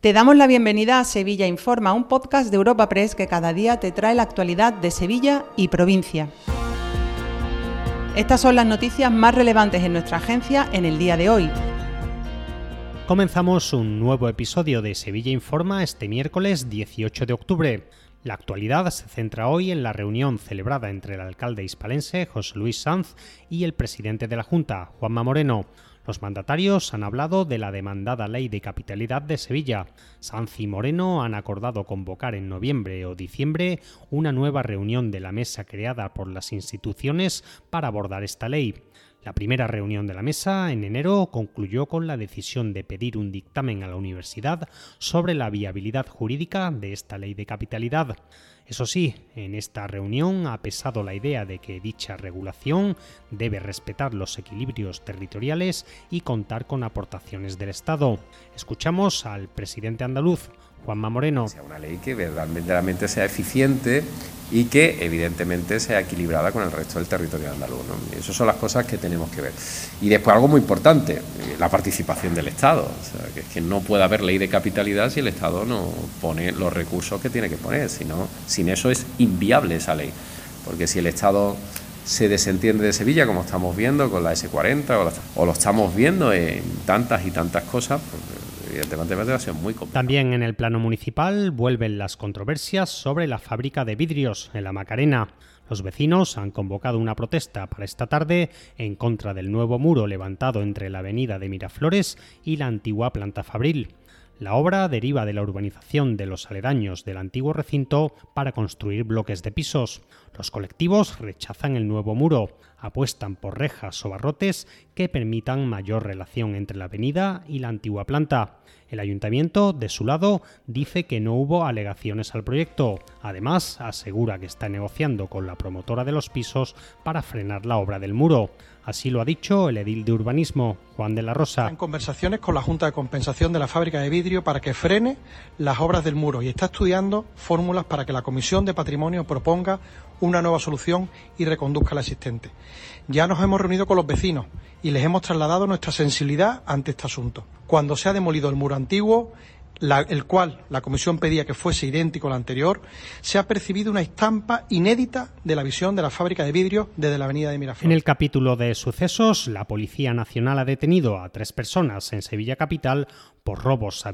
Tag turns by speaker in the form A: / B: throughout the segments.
A: Te damos la bienvenida a Sevilla Informa, un podcast de Europa Press que cada día te trae la actualidad de Sevilla y provincia. Estas son las noticias más relevantes en nuestra agencia en el día de hoy.
B: Comenzamos un nuevo episodio de Sevilla Informa este miércoles 18 de octubre. La actualidad se centra hoy en la reunión celebrada entre el alcalde hispalense José Luis Sanz y el presidente de la Junta, Juanma Moreno. Los mandatarios han hablado de la demandada ley de capitalidad de Sevilla. Sanz y Moreno han acordado convocar en noviembre o diciembre una nueva reunión de la mesa creada por las instituciones para abordar esta ley. La primera reunión de la mesa, en enero, concluyó con la decisión de pedir un dictamen a la universidad sobre la viabilidad jurídica de esta ley de capitalidad. Eso sí, en esta reunión ha pesado la idea de que dicha regulación debe respetar los equilibrios territoriales y contar con aportaciones del Estado. Escuchamos al presidente andaluz, Juanma Moreno.
C: Sea una ley que verdaderamente sea eficiente y que evidentemente sea equilibrada con el resto del territorio andaluz. ¿no? Esas son las cosas que tenemos que ver. Y después algo muy importante, eh, la participación del Estado. O sea, que es que no puede haber ley de capitalidad si el Estado no pone los recursos que tiene que poner. Sino, sin eso es inviable esa ley. Porque si el Estado se desentiende de Sevilla, como estamos viendo con la S40 o, lo estamos viendo en tantas y tantas cosas, pues, evidentemente va a ser muy complicado.
B: También en el plano municipal vuelven las controversias sobre la fábrica de vidrios en la Macarena. Los vecinos han convocado una protesta para esta tarde en contra del nuevo muro levantado entre la avenida de Miraflores y la antigua planta fabril. La obra deriva de la urbanización de los aledaños del antiguo recinto para construir bloques de pisos. Los colectivos rechazan el nuevo muro, apuestan por rejas o barrotes que permitan mayor relación entre la avenida y la antigua planta. El ayuntamiento, de su lado, dice que no hubo alegaciones al proyecto. Además, asegura que está negociando con la promotora de los pisos para frenar la obra del muro. Así lo ha dicho el edil de urbanismo, Juan de la Rosa.
D: En conversaciones con la Junta de Compensación de la fábrica de vidrio para que frene las obras del muro y está estudiando fórmulas para que la Comisión de Patrimonio proponga una nueva solución y reconduzca la existente. Ya nos hemos reunido con los vecinos y les hemos trasladado nuestra sensibilidad ante este asunto. Cuando se ha demolido el muro antiguo, el cual la Comisión pedía que fuese idéntico al anterior, se ha percibido una estampa inédita de la visión de la fábrica de vidrio desde la avenida de Miraflores.
B: En el capítulo de sucesos, la Policía Nacional ha detenido a tres personas en Sevilla Capital por robos a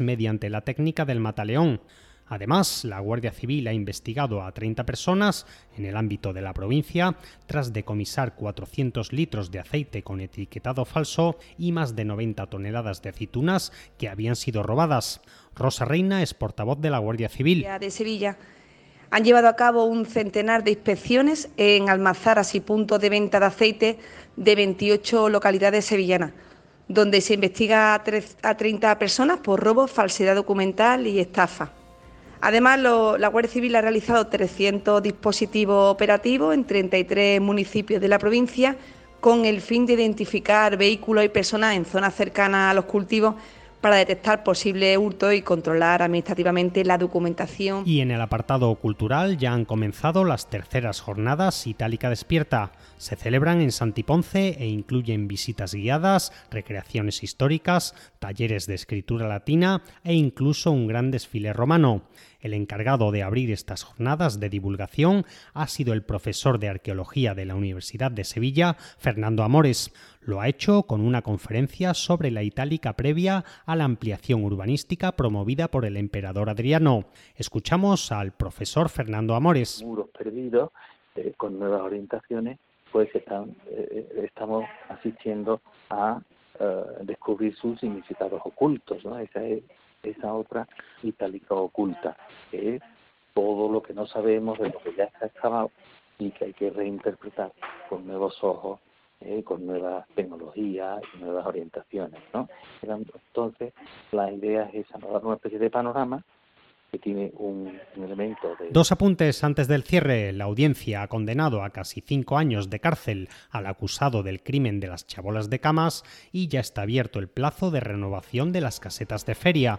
B: mediante la técnica del mataleón. Además, la Guardia Civil ha investigado a 30 personas en el ámbito de la provincia tras decomisar 400 litros de aceite con etiquetado falso y más de 90 toneladas de aceitunas que habían sido robadas. Rosa Reina es portavoz de la Guardia Civil.
E: De Sevilla han llevado a cabo un centenar de inspecciones en almazaras y puntos de venta de aceite de 28 localidades sevillanas, donde se investiga a 30 personas por robo, falsedad documental y estafa. Además, la Guardia Civil ha realizado 300 dispositivos operativos en 33 municipios de la provincia con el fin de identificar vehículos y personas en zonas cercanas a los cultivos para detectar posibles hurtos y controlar administrativamente la documentación.
B: Y en el apartado cultural ya han comenzado las terceras jornadas Itálica Despierta. Se celebran en Santiponce e incluyen visitas guiadas, recreaciones históricas, talleres de escritura latina e incluso un gran desfile romano. El encargado de abrir estas jornadas de divulgación ha sido el profesor de arqueología de la Universidad de Sevilla, Fernando Amores. Lo ha hecho con una conferencia sobre la itálica previa a la ampliación urbanística promovida por el emperador Adriano. Escuchamos al profesor Fernando Amores.
F: Muros perdidos eh, con nuevas orientaciones, pues están, eh, estamos asistiendo a eh, descubrir sus significados ocultos. ¿no? Esa otra itálica oculta, que es todo lo que no sabemos de lo que ya está excavado y que hay que reinterpretar con nuevos ojos, eh, con nuevas tecnologías y nuevas orientaciones. ¿no? Entonces, la idea es esa, dar una especie de panorama que tiene un, un, elemento de...
B: Dos apuntes antes del cierre. La audiencia ha condenado a casi cinco años de cárcel al acusado del crimen de las chabolas de camas y ya está abierto el plazo de renovación de las casetas de feria.